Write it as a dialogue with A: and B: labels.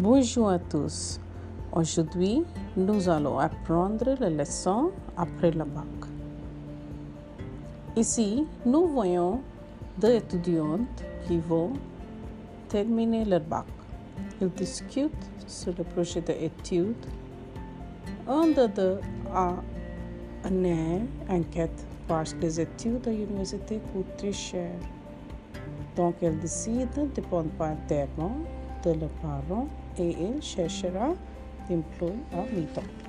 A: Bonjour à tous. Aujourd'hui, nous allons apprendre la leçon après le bac. Ici, nous voyons deux étudiantes qui vont terminer leur bac. Ils discutent sur le projet d'études. Un de deux a une enquête parce que les études à l'université coûtent très cher. Donc, elle décide de prendre pas internement de leurs parents AL Sheshara employee or Method.